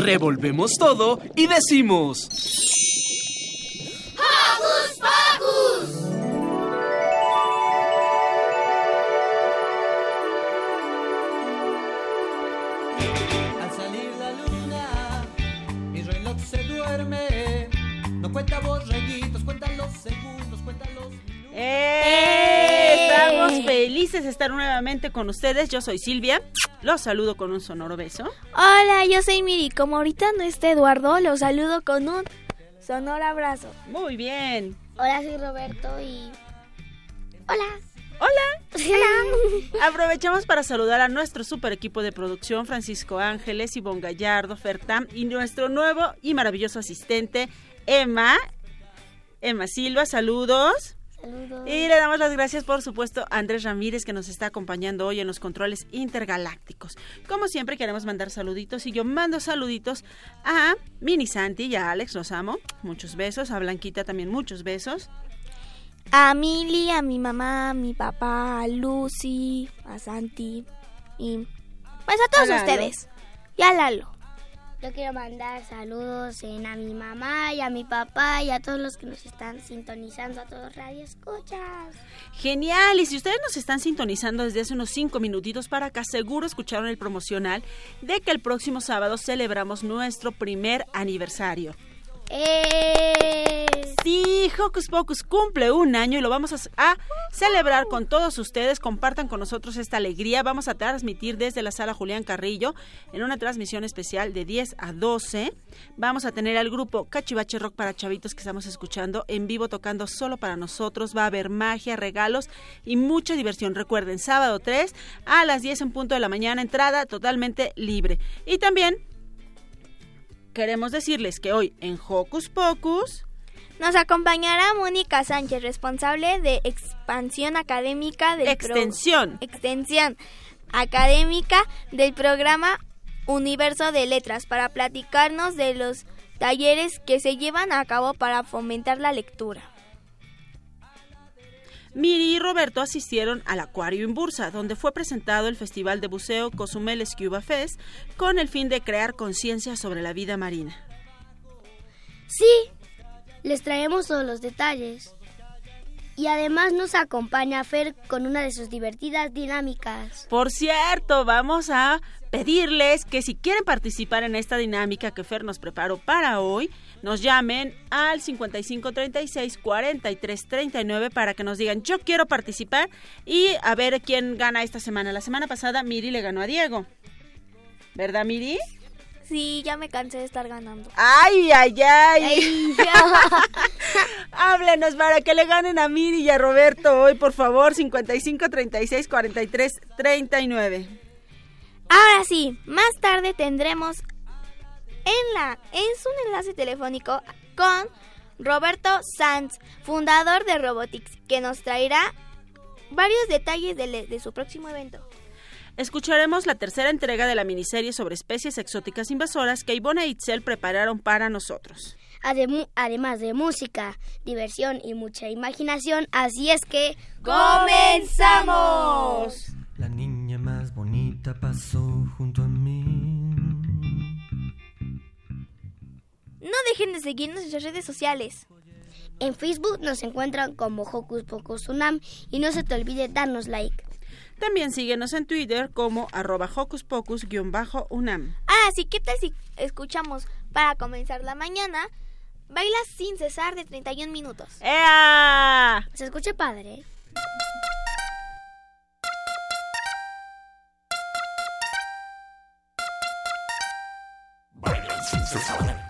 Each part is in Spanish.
Revolvemos todo y decimos... ¡Hocus Pocus! Al salir la luna, mi reloj se duerme. No cuenta borreguitos, cuenta los segundos, cuenta los minutos. ¡Eh! Estamos felices de estar nuevamente con ustedes. Yo soy Silvia. Los saludo con un sonoro beso. Hola, yo soy Miri. Como ahorita no está Eduardo, los saludo con un sonoro abrazo. Muy bien. Hola, soy Roberto y... Hola. Hola. Hola. Aprovechamos para saludar a nuestro super equipo de producción, Francisco Ángeles, Ivonne Gallardo, Fertam y nuestro nuevo y maravilloso asistente, Emma. Emma Silva, saludos. Saludos. Y le damos las gracias, por supuesto, a Andrés Ramírez, que nos está acompañando hoy en los controles intergalácticos. Como siempre, queremos mandar saluditos y yo mando saluditos a Mini Santi y a Alex, los amo. Muchos besos. A Blanquita también muchos besos. A Mili, a mi mamá, a mi papá, a Lucy, a Santi y pues a todos A ustedes. Y a Lalo. Yo quiero mandar saludos en a mi mamá y a mi papá y a todos los que nos están sintonizando, a todos Radio Escuchas. Genial, y si ustedes nos están sintonizando desde hace unos cinco minutitos para acá, seguro escucharon el promocional de que el próximo sábado celebramos nuestro primer aniversario. ¡Eh! Sí, Hocus Pocus cumple un año y lo vamos a, a celebrar con todos ustedes. Compartan con nosotros esta alegría. Vamos a transmitir desde la sala Julián Carrillo en una transmisión especial de 10 a 12. Vamos a tener al grupo Cachivache Rock para Chavitos que estamos escuchando en vivo tocando solo para nosotros. Va a haber magia, regalos y mucha diversión. Recuerden, sábado 3 a las 10 en punto de la mañana, entrada totalmente libre. Y también queremos decirles que hoy en Hocus Pocus... Nos acompañará Mónica Sánchez, responsable de expansión académica del pro- Extensión. extensión académica del programa Universo de Letras para platicarnos de los talleres que se llevan a cabo para fomentar la lectura. Miri y Roberto asistieron al Acuario en Bursa, donde fue presentado el Festival de Buceo Cozumel Scuba Fest con el fin de crear conciencia sobre la vida marina. Sí, les traemos todos los detalles. Y además nos acompaña Fer con una de sus divertidas dinámicas. Por cierto, vamos a pedirles que si quieren participar en esta dinámica que Fer nos preparó para hoy, nos llamen al 5536 4339 para que nos digan yo quiero participar y a ver quién gana esta semana. La semana pasada Miri le ganó a Diego. ¿Verdad, Miri? Sí, ya me cansé de estar ganando. Ay, ay, ay. Ay, Háblenos para que le ganen a Miri y a Roberto hoy, por favor, 55 36 43 39. Ahora sí, más tarde tendremos en la en su enlace telefónico con Roberto Sanz, fundador de Robotics, que nos traerá varios detalles de, de su próximo evento. Escucharemos la tercera entrega de la miniserie sobre especies exóticas invasoras que Ivone e Itzel prepararon para nosotros. Adem- además de música, diversión y mucha imaginación, así es que ¡Comenzamos! La niña más bonita pasó junto a mí. No dejen de seguirnos en nuestras redes sociales. en Facebook nos encuentran como Hocus Pocus Unam y no se te olvide darnos like. También síguenos en Twitter como arroba hocus pocus-unam. Ah, sí, ¿qué tal si escuchamos para comenzar la mañana? Baila sin cesar de 31 minutos. ¡Ea! Se escucha padre. ¿eh? Bailan sin cesar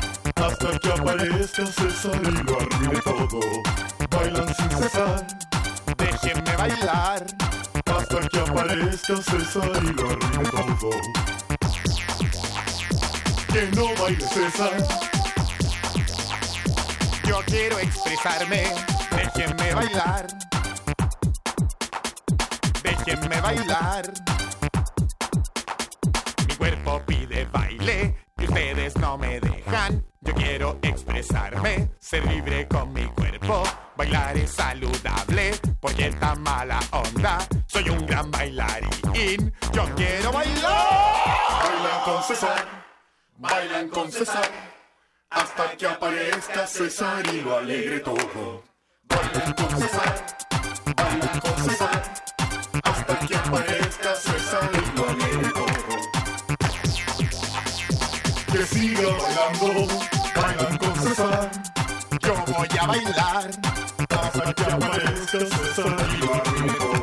hasta que aparezca César y lo arruine todo. Bailan sin cesar. Déjenme bailar. Hasta que aparezca César y lo arruine todo. Que no baile César. Yo quiero expresarme. Déjenme bailar. Déjenme bailar. Mi cuerpo pide baile y ustedes no me dejan. Yo quiero expresarme, ser libre con mi cuerpo. Bailar es saludable porque está mala onda. Soy un gran bailarín. Yo quiero bailar. Bailan con César, bailan con César, hasta que aparezca César y lo alegre todo. Bailan con César, bailan con César, hasta que aparezca Siga bailando, bailan con César, Yo voy a bailar. hasta que aparezca César y lo arruine todo.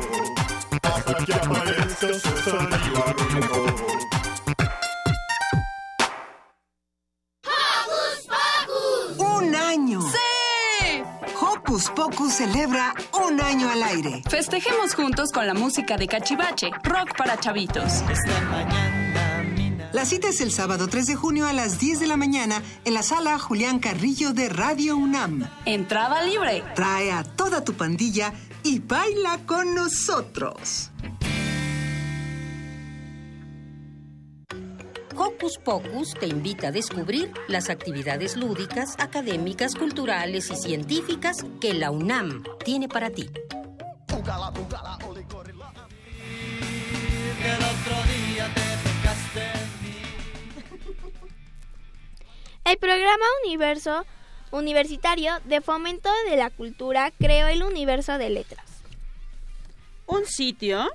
Hasta que aparezca César y lo arruine todo. ¡Un año! ¡Sí! Hocus Pocus celebra un año al aire. Festejemos juntos con la música de Cachivache, rock para chavitos. La cita es el sábado 3 de junio a las 10 de la mañana en la sala Julián Carrillo de Radio UNAM. Entrada libre. Trae a toda tu pandilla y baila con nosotros. Hocus Pocus te invita a descubrir las actividades lúdicas, académicas, culturales y científicas que la UNAM tiene para ti. El programa Universo Universitario de Fomento de la Cultura creó el Universo de Letras. Un sitio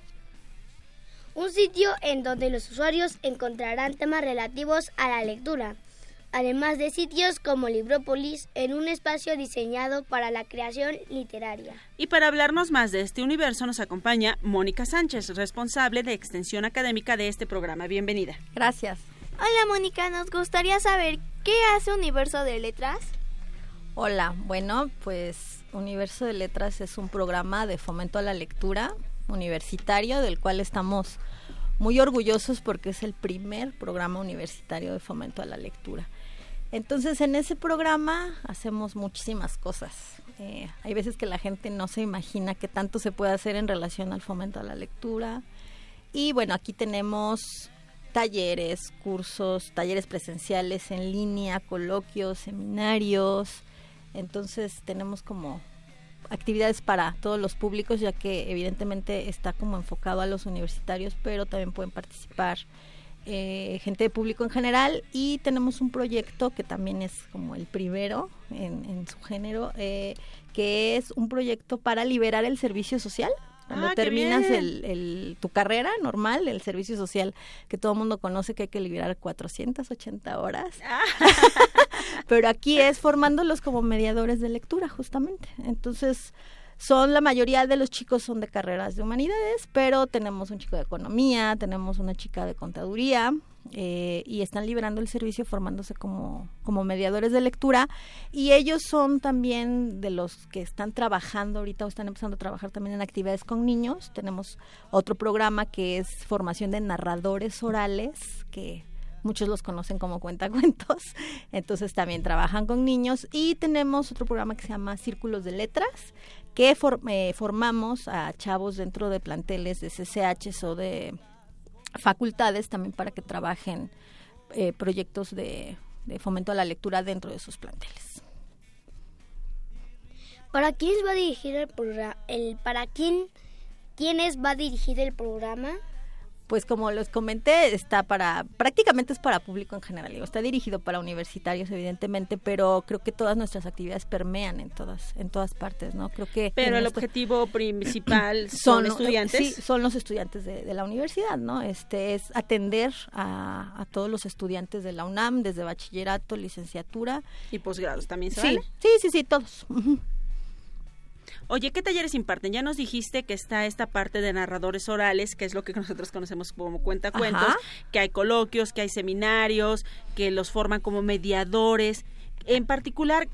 Un sitio en donde los usuarios encontrarán temas relativos a la lectura, además de sitios como Librópolis en un espacio diseñado para la creación literaria. Y para hablarnos más de este universo nos acompaña Mónica Sánchez, responsable de extensión académica de este programa. Bienvenida. Gracias. Hola Mónica, nos gustaría saber qué hace Universo de Letras. Hola, bueno, pues Universo de Letras es un programa de fomento a la lectura universitario del cual estamos muy orgullosos porque es el primer programa universitario de fomento a la lectura. Entonces en ese programa hacemos muchísimas cosas. Eh, hay veces que la gente no se imagina qué tanto se puede hacer en relación al fomento a la lectura. Y bueno, aquí tenemos talleres, cursos, talleres presenciales en línea, coloquios, seminarios. Entonces tenemos como actividades para todos los públicos, ya que evidentemente está como enfocado a los universitarios, pero también pueden participar eh, gente de público en general y tenemos un proyecto que también es como el primero en, su género, eh, que es un proyecto para liberar el servicio social. Cuando Ah, terminas el, el- tu carrera normal, el servicio social que todo el mundo conoce que hay que liberar 480 horas. Pero aquí es formándolos como mediadores de lectura, justamente. Entonces, son la mayoría de los chicos son de carreras de humanidades, pero tenemos un chico de economía, tenemos una chica de contaduría eh, y están liberando el servicio formándose como, como mediadores de lectura. Y ellos son también de los que están trabajando ahorita o están empezando a trabajar también en actividades con niños. Tenemos otro programa que es formación de narradores orales que muchos los conocen como cuentacuentos, entonces también trabajan con niños. Y tenemos otro programa que se llama Círculos de Letras, que for- eh, formamos a chavos dentro de planteles de CCHs o de facultades también para que trabajen eh, proyectos de, fomento a la lectura dentro de sus planteles. ¿Para quién va a dirigir el programa? El, ¿Para quién, quiénes va a dirigir el programa? Pues como les comenté, está para, prácticamente es para público en general, digo, está dirigido para universitarios evidentemente, pero creo que todas nuestras actividades permean en todas, en todas partes, ¿no? Creo que Pero el esto- objetivo principal son, son estudiantes. Sí, son los estudiantes de, de la universidad, ¿no? Este es atender a, a todos los estudiantes de la UNAM, desde bachillerato, licenciatura. Y posgrados también se sí, vale? Sí, sí, sí, todos. Oye, ¿qué talleres imparten? Ya nos dijiste que está esta parte de narradores orales, que es lo que nosotros conocemos como cuentacuentos, Ajá. que hay coloquios, que hay seminarios, que los forman como mediadores. En particular,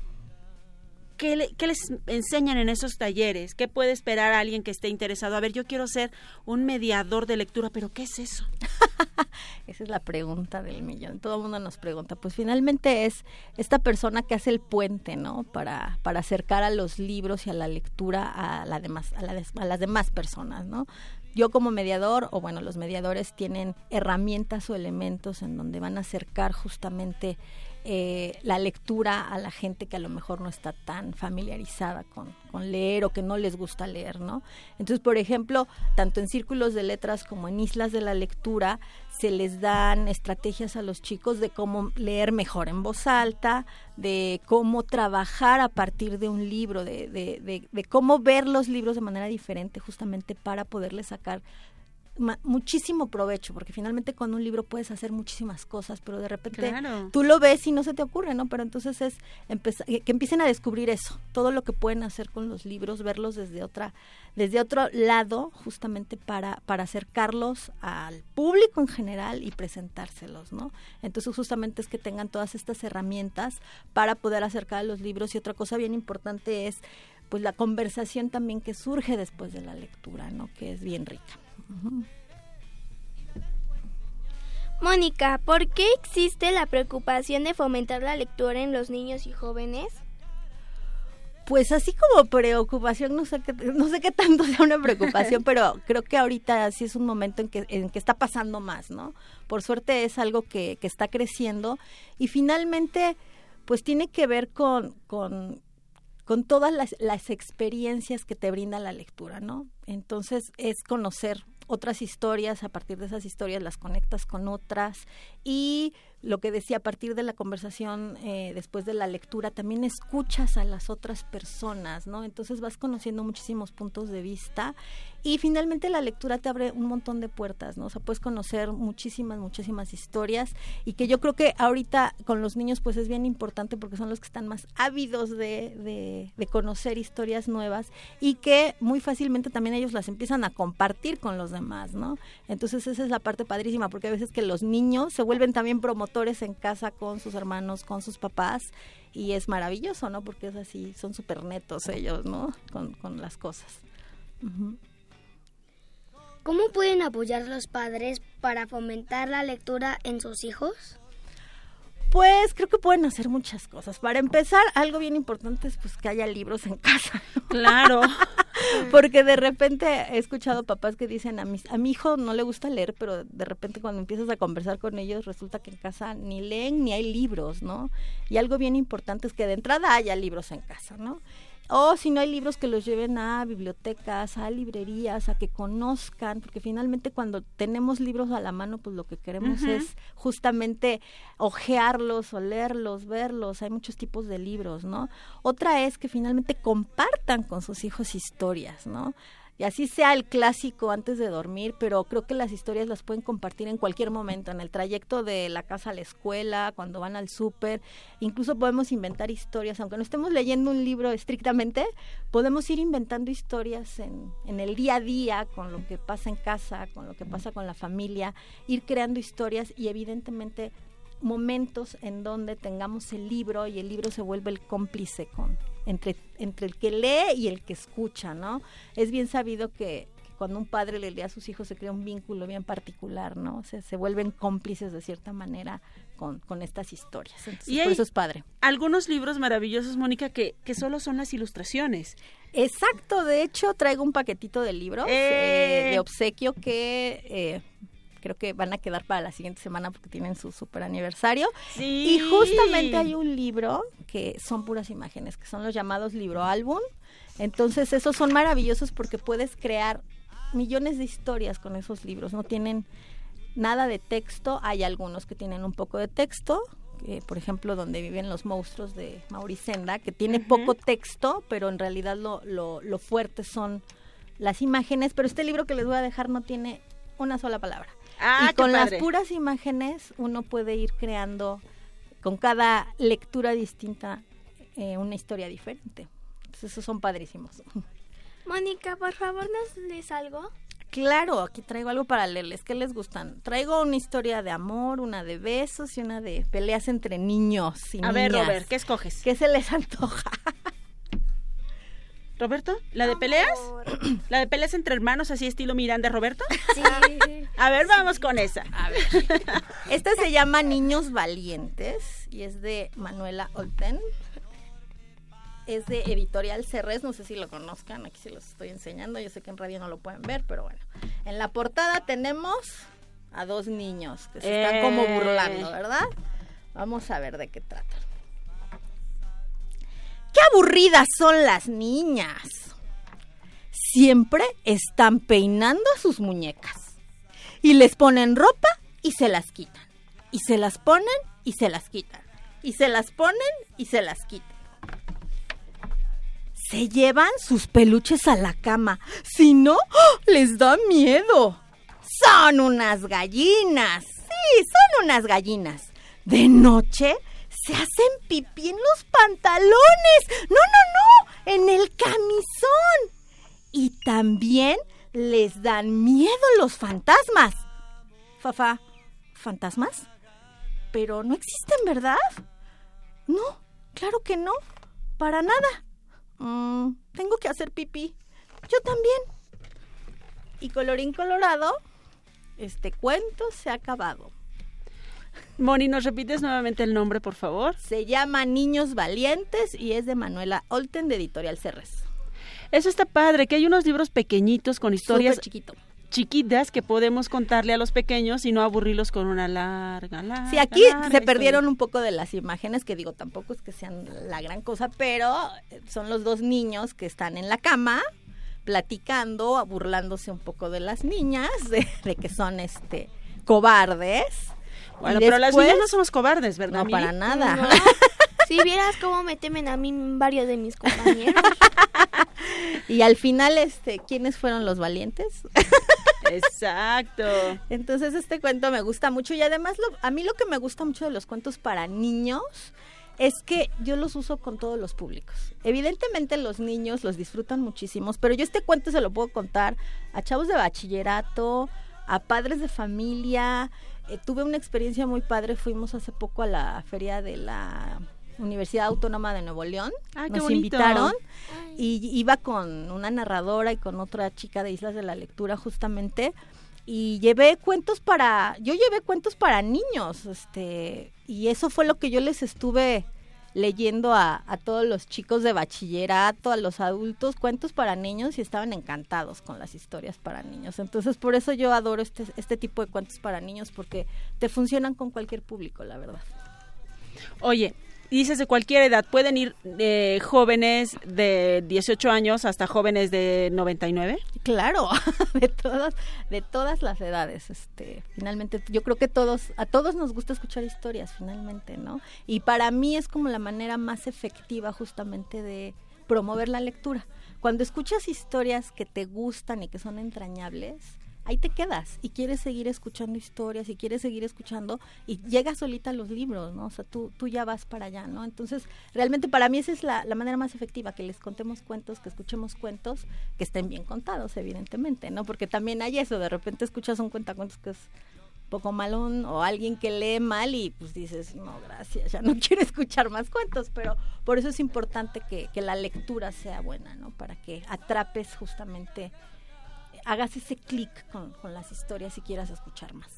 ¿qué, le- qué les enseñan en esos talleres? ¿Qué puede esperar alguien que esté interesado? A ver, yo quiero ser un mediador de lectura, pero ¿qué es eso? Esa es la pregunta del millón. Todo el mundo nos pregunta. Pues finalmente es esta persona que hace el puente, ¿no? Para, para acercar a los libros y a la lectura a, a las demás personas, ¿no? Yo como mediador, o bueno, los mediadores tienen herramientas o elementos en donde van a acercar justamente eh, la lectura a la gente que a lo mejor no está tan familiarizada con, leer o que no les gusta leer, ¿no? Entonces, por ejemplo, tanto en círculos de letras como en islas de la lectura, se les dan estrategias a los chicos de cómo leer mejor en voz alta, de cómo trabajar a partir de un libro, de, cómo ver los libros de manera diferente justamente para poderles sacar muchísimo provecho, porque finalmente con un libro puedes hacer muchísimas cosas, pero de repente Claro. tú lo ves y no se te ocurre, ¿no? Pero entonces es que empiecen a descubrir eso, todo lo que pueden hacer con los libros, verlos desde otra, desde otro lado, justamente para, para acercarlos al público en general y presentárselos, ¿no? Entonces justamente es que tengan todas estas herramientas para poder acercar a los libros y otra cosa bien importante es pues la conversación también que surge después de la lectura, ¿no? Que es bien rica. Mónica, ¿por qué existe la preocupación de fomentar la lectura en los niños y jóvenes? Pues así como preocupación, no sé qué, no sé qué tanto sea una preocupación, pero creo que ahorita sí es un momento en que, en que está pasando más, ¿no? Por suerte es algo que, que está creciendo y finalmente pues tiene que ver con, con, con todas las, las experiencias que te brinda la lectura, ¿no? Entonces es conocer otras historias, a partir de esas historias las conectas con otras y lo que decía, a partir de la conversación eh, después de la lectura, también escuchas a las otras personas, ¿no? Entonces vas conociendo muchísimos puntos de vista y finalmente la lectura te abre un montón de puertas, ¿no? O sea, puedes conocer muchísimas, muchísimas historias y que yo creo que ahorita con los niños pues es bien importante porque son los que están más ávidos de, de, de conocer historias nuevas y que muy fácilmente también ellos las empiezan a compartir con los demás, ¿no? Entonces esa es la parte padrísima porque a veces que los niños se vuelven también promotores en casa con sus hermanos, con sus papás y es maravilloso, ¿no? Porque es así, son súper netos ellos, ¿no? Con, con las cosas. Ujú. ¿Cómo pueden apoyar los padres para fomentar la lectura en sus hijos? Pues creo que pueden hacer muchas cosas. Para empezar, algo bien importante es pues que haya libros en casa. ¿no? Claro. Porque de repente he escuchado papás que dicen a mi, a mi hijo no le gusta leer, pero de repente cuando empiezas a conversar con ellos resulta que en casa ni leen ni hay libros, ¿no? Y algo bien importante es que de entrada haya libros en casa, ¿no? O si no hay libros que los lleven a bibliotecas, a librerías, a que conozcan, porque finalmente cuando tenemos libros a la mano, pues lo que queremos es justamente ojearlos, olerlos, verlos. Hay muchos tipos de libros, ¿no? Otra es que finalmente compartan con sus hijos historias, ¿no? Y así sea el clásico antes de dormir, pero creo que las historias las pueden compartir en cualquier momento, en el trayecto de la casa a la escuela, cuando van al súper. Incluso podemos inventar historias, aunque no estemos leyendo un libro estrictamente, podemos ir inventando historias en, en el día a día, con lo que pasa en casa, con lo que pasa con la familia, ir creando historias y evidentemente momentos en donde tengamos el libro y el libro se vuelve el cómplice con entre entre el que lee y el que escucha, ¿no? Es bien sabido que, que cuando un padre le lee a sus hijos se crea un vínculo bien particular, ¿no? O sea, se vuelven cómplices de cierta manera con, con estas historias. Entonces, Y por eso es padre. Algunos libros maravillosos, Mónica, que, que solo son las ilustraciones. Exacto, de hecho traigo un paquetito de libros ¡Eh! eh, de obsequio que eh, creo que van a quedar para la siguiente semana porque tienen su super aniversario. Sí. Y justamente hay un libro que son puras imágenes, que son los llamados libro álbum. Entonces esos son maravillosos porque puedes crear millones de historias con esos libros. No tienen nada de texto, hay algunos que tienen un poco de texto, eh, por ejemplo, donde viven los monstruos de Mauricenda, que tiene poco texto, pero en realidad lo, lo, lo fuerte son las imágenes, pero este libro que les voy a dejar no tiene una sola palabra. Ah, y con las puras imágenes uno puede ir creando con cada lectura distinta eh, una historia diferente. Entonces, esos son padrísimos. Mónica, por favor, ¿nos lees algo? Claro, aquí traigo algo para leerles. ¿Qué les gustan? Traigo una historia de amor, una de besos y una de peleas entre niños y A ver, niñas. Robert, ¿qué escoges? ¿Qué se les antoja? ¿Roberto? ¿La de peleas? ¿La de peleas entre hermanos así estilo Miranda, Roberto? Sí. A ver, vamos con esa. A ver. Esta se llama Niños Valientes y es de Manuela Olten. Es de Editorial Cerres, no sé si lo conozcan, aquí se los estoy enseñando, yo sé que en radio no lo pueden ver, pero bueno. En la portada tenemos a dos niños que se están como Eh. burlando, ¿verdad? Vamos a ver de qué trata. ¡Qué aburridas son las niñas! Siempre están peinando a sus muñecas y les ponen ropa y se las quitan. Y se las ponen y se las quitan. Y se las ponen y se las quitan. Se llevan sus peluches a la cama. Si no, ¡oh! les da miedo. Son unas gallinas. Sí, son unas gallinas. De noche se hacen pipí en los pantalones. No, no, no, en el camisón. Y también les dan miedo los fantasmas. Fafa, ¿fantasmas? Pero no existen, ¿verdad? No, claro que no. Para nada. Mm, tengo que hacer pipí. Yo también. Y colorín colorado, este cuento se ha acabado. Moni, ¿nos repites nuevamente el nombre, por favor? Se llama Niños Valientes y es de Manuela Olten de Editorial Cerres. Eso está padre, que hay unos libros pequeñitos con historias chiquito. chiquitas que podemos contarle a los pequeños y no aburrirlos con una larga, larga. Sí, aquí larga se historia. perdieron un poco de las imágenes, que digo, tampoco es que sean la gran cosa, pero son los dos niños que están en la cama platicando, burlándose un poco de las niñas, de, de que son este cobardes. Bueno, pero las niñas no somos cobardes, ¿verdad? No, para nada. No. Si vieras cómo me temen a mí varios de mis compañeros. Y al final, este, ¿quiénes fueron los valientes? Exacto. Entonces este cuento me gusta mucho y además lo- a mí lo que me gusta mucho de los cuentos para niños es que yo los uso con todos los públicos. Evidentemente los niños los disfrutan muchísimos, pero yo este cuento se lo puedo contar a chavos de bachillerato, a padres de familia. Eh, tuve una experiencia muy padre, fuimos hace poco a la feria de la Universidad Autónoma de Nuevo León. Ah, Nos bonito. invitaron y iba con una narradora y con otra chica de Islas de la Lectura justamente y llevé cuentos para yo llevé cuentos para niños este y eso fue lo que yo les estuve leyendo a, a todos los chicos de bachillerato, a los adultos, cuentos para niños y estaban encantados con las historias para niños. Entonces, por eso yo adoro este, este tipo de cuentos para niños porque te funcionan con cualquier público, la verdad. Oye, dices de cualquier edad, pueden ir de jóvenes de 18 años hasta jóvenes de 99. Claro, de todas, de todas las edades. Este, finalmente, yo creo que todos, a todos nos gusta escuchar historias, finalmente, ¿no? Y para mí es como la manera más efectiva, justamente, de promover la lectura. Cuando escuchas historias que te gustan y que son entrañables, ahí te quedas y quieres seguir escuchando historias y quieres seguir escuchando y llegas solita a los libros, ¿no? O sea, tú, tú ya vas para allá, ¿no? Entonces, realmente para mí esa es la, la manera más efectiva, que les contemos cuentos, que escuchemos cuentos, que estén bien contados, evidentemente, ¿no? Porque también hay eso, de repente escuchas un cuentacuentos que es poco malón o alguien que lee mal y pues dices, no, gracias, ya no quiero escuchar más cuentos, pero por eso es importante que, que la lectura sea buena, ¿no? Para que atrapes justamente hagas ese clic con, con las historias y quieras escuchar más.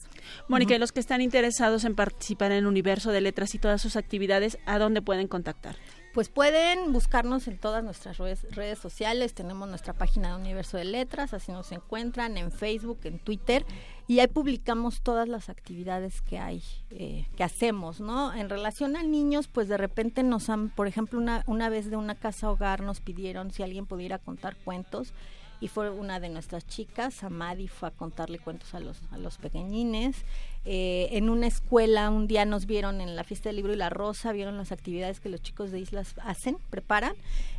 Mónica, y los que están interesados en participar en el universo de letras y todas sus actividades, ¿a dónde pueden contactar? Pues pueden buscarnos en todas nuestras redes, redes sociales. Tenemos nuestra página de Universo de Letras, así nos encuentran en Facebook, en Twitter, y ahí publicamos todas las actividades que hay, eh, que hacemos, ¿no? En relación a niños, pues de repente nos han, por ejemplo, una, una vez de una casa hogar nos pidieron si alguien pudiera contar cuentos y fue una de nuestras chicas, Amadi, fue a contarle cuentos a los, a los pequeñines. Eh, en una escuela un día nos vieron en la fiesta del libro y la rosa, vieron las actividades que los chicos de Islas hacen, preparan,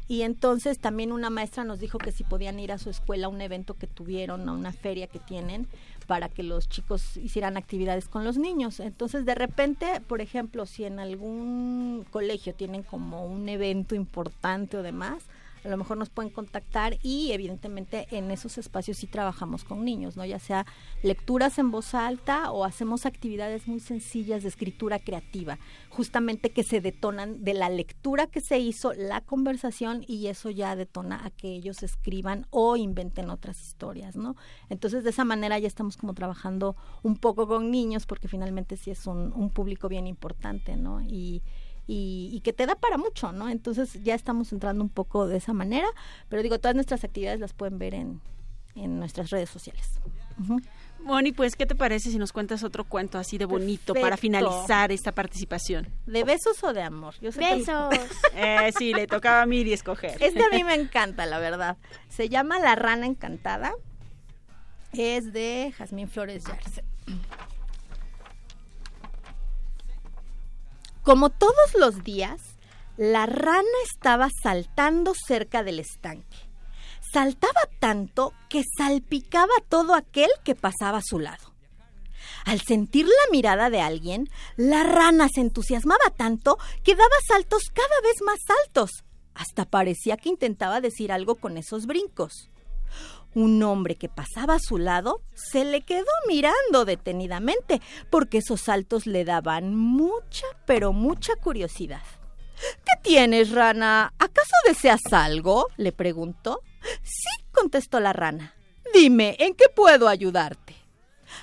y entonces también una maestra nos dijo que si podían ir a su escuela a un evento que tuvieron, a una feria que tienen, para que los chicos hicieran actividades con los niños. Entonces, de repente, por ejemplo, si en algún colegio tienen como un evento importante o demás, a lo mejor nos pueden contactar y evidentemente en esos espacios sí trabajamos con niños, ¿no? Ya sea lecturas en voz alta o hacemos actividades muy sencillas de escritura creativa, justamente que se detonan de la lectura que se hizo, la conversación y eso ya detona a que ellos escriban o inventen otras historias, ¿no? Entonces de esa manera ya estamos como trabajando un poco con niños porque finalmente sí es un, un público bien importante, ¿no? Y, y, que te da para mucho, ¿no? Entonces ya estamos entrando un poco de esa manera, pero digo, todas nuestras actividades las pueden ver en, en nuestras redes sociales. Moni, pues, ¿qué te parece si nos cuentas otro cuento así de bonito para finalizar esta participación? ¿De besos o de amor? besos. eh, sí, le tocaba a Miri escoger. Este a mí me encanta, la verdad. Se llama La Rana Encantada. Es de Jazmín Flores Yarse. Como todos los días, la rana estaba saltando cerca del estanque. Saltaba tanto que salpicaba todo aquel que pasaba a su lado. Al sentir la mirada de alguien, la rana se entusiasmaba tanto que daba saltos cada vez más altos. Hasta parecía que intentaba decir algo con esos brincos. Un hombre que pasaba a su lado se le quedó mirando detenidamente porque esos saltos le daban mucha, pero mucha curiosidad. ¿Qué tienes, rana? ¿Acaso deseas algo? le preguntó. Sí, contestó la rana. Dime, ¿en qué puedo ayudarte?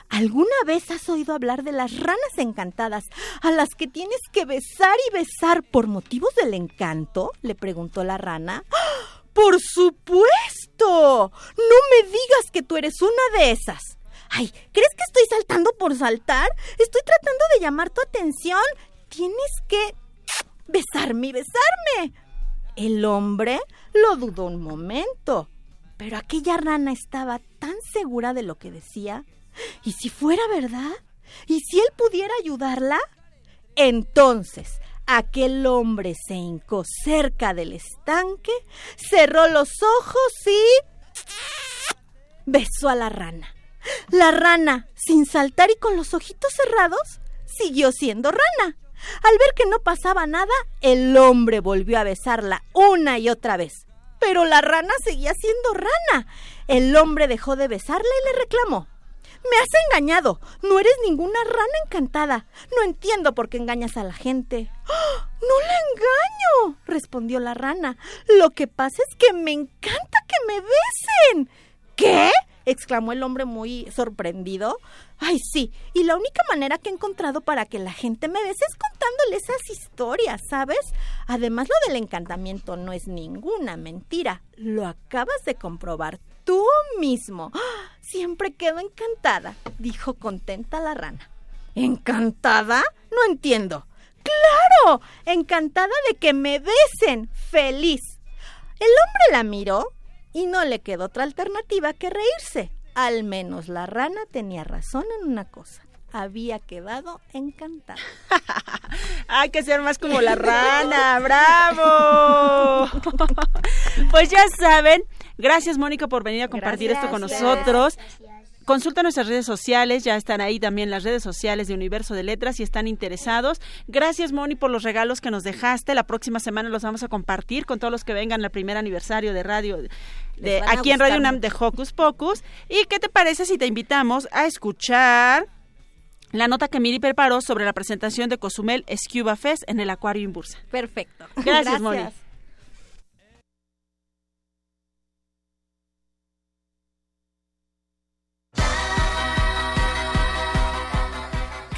¿Alguna vez has oído hablar de las ranas encantadas a las que tienes que besar y besar por motivos del encanto? le preguntó la rana. ¡Ah! Por supuesto. No me digas que tú eres una de esas. Ay, ¿crees que estoy saltando por saltar? Estoy tratando de llamar tu atención. Tienes que besarme y besarme. El hombre lo dudó un momento, pero aquella rana estaba tan segura de lo que decía. ¿Y si fuera verdad? ¿Y si él pudiera ayudarla? Entonces Aquel hombre se hincó cerca del estanque, cerró los ojos y besó a la rana. La rana, sin saltar y con los ojitos cerrados, siguió siendo rana. Al ver que no pasaba nada, el hombre volvió a besarla una y otra vez. Pero la rana seguía siendo rana. El hombre dejó de besarla y le reclamó. Me has engañado. No eres ninguna rana encantada. No entiendo por qué engañas a la gente. ¡Ah! No la engaño, respondió la rana. Lo que pasa es que me encanta que me besen. ¿Qué? exclamó el hombre muy sorprendido. Ay, sí, y la única manera que he encontrado para que la gente me bese es contándole esas historias, ¿sabes? Además, lo del encantamiento no es ninguna mentira. Lo acabas de comprobar tú mismo. ¡Ah! Siempre quedo encantada, dijo contenta la rana. ¿Encantada? No entiendo. ¡Claro! Encantada de que me besen. Feliz. El hombre la miró y no le quedó otra alternativa que reírse. Al menos la rana tenía razón en una cosa. Había quedado encantada. Hay que ser más como la rana. ¡Bravo! pues ya saben. Gracias, Mónica, por venir a compartir esto con nosotros. Consulta nuestras redes sociales, ya están ahí también las redes sociales de Universo de Letras si están interesados. Gracias Moni por los regalos que nos dejaste. La próxima semana los vamos a compartir con todos los que vengan al primer aniversario de radio de aquí en Radio UNAM de Hocus Pocus. ¿Y qué te parece si te invitamos a escuchar la nota que Miri preparó sobre la presentación de Cozumel Scuba Fest en el Acuario Bursa? Perfecto. Gracias, Moni.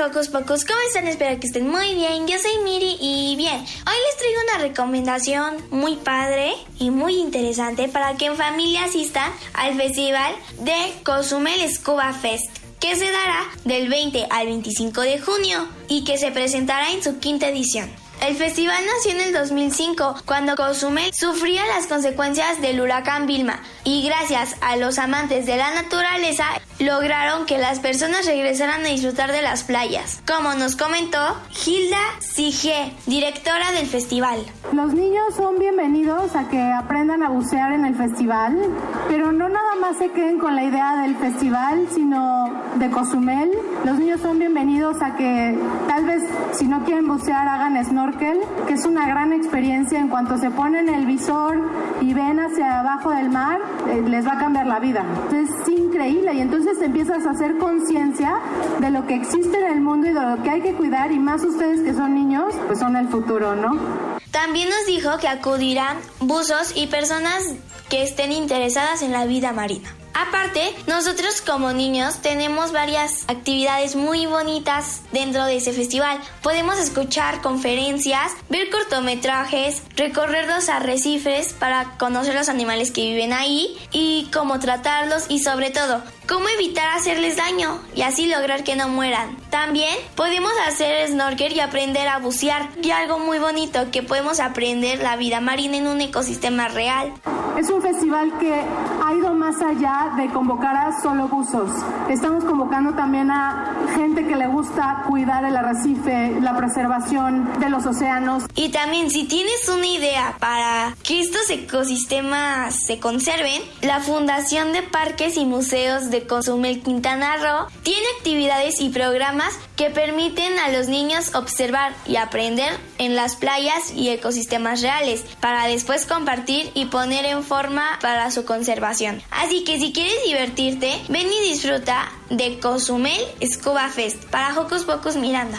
De Hocus Pocus, ¿cómo están? Espero que estén muy bien. Yo soy Miri y bien, hoy les traigo una recomendación muy padre y muy interesante para que en familia asistan al festival de Cozumel Scuba Fest que se dará del 20 al 25 de junio y que se presentará en su quinta edición. El festival nació en el 2005, cuando Cozumel sufría las consecuencias del huracán Vilma, y gracias a los amantes de la naturaleza lograron que las personas regresaran a disfrutar de las playas, como nos comentó Hilda Sige, directora del festival. Los niños son bienvenidos a que aprendan a bucear en el festival, pero no nada más se queden con la idea del festival, sino de Cozumel. Los niños son bienvenidos a que tal vez si no quieren bucear hagan snorkel, que es una gran experiencia en cuanto se ponen el visor y ven hacia abajo del mar, eh, les va a cambiar la vida. Es increíble y entonces empiezas a hacer conciencia de lo que existe en el mundo y de lo que hay que cuidar y más ustedes que son niños, pues son el futuro, ¿no? También nos dijo que acudirán buzos y personas que estén interesadas en la vida marina. Aparte, nosotros como niños tenemos varias actividades muy bonitas dentro de ese festival. Podemos escuchar conferencias, ver cortometrajes, recorrer los arrecifes para conocer los animales que viven ahí y cómo tratarlos y sobre todo cómo evitar hacerles daño y así lograr que no mueran. También podemos hacer snorkel y aprender a bucear y algo muy bonito que podemos aprender la vida marina en un ecosistema real. Es un festival que ha ido más allá de convocar a solo buzos. Estamos convocando también a gente que le gusta cuidar el arrecife, la preservación de los océanos. Y también si tienes una idea para que estos ecosistemas se conserven, la Fundación de Parques y Museos de Cozumel Quintana Roo tiene actividades y programas que permiten a los niños observar y aprender en las playas y ecosistemas reales para después compartir y poner en forma para su conservación. Así que si quieres divertirte, ven y disfruta de Cozumel Scuba Fest para Hocus Pocus Miranda.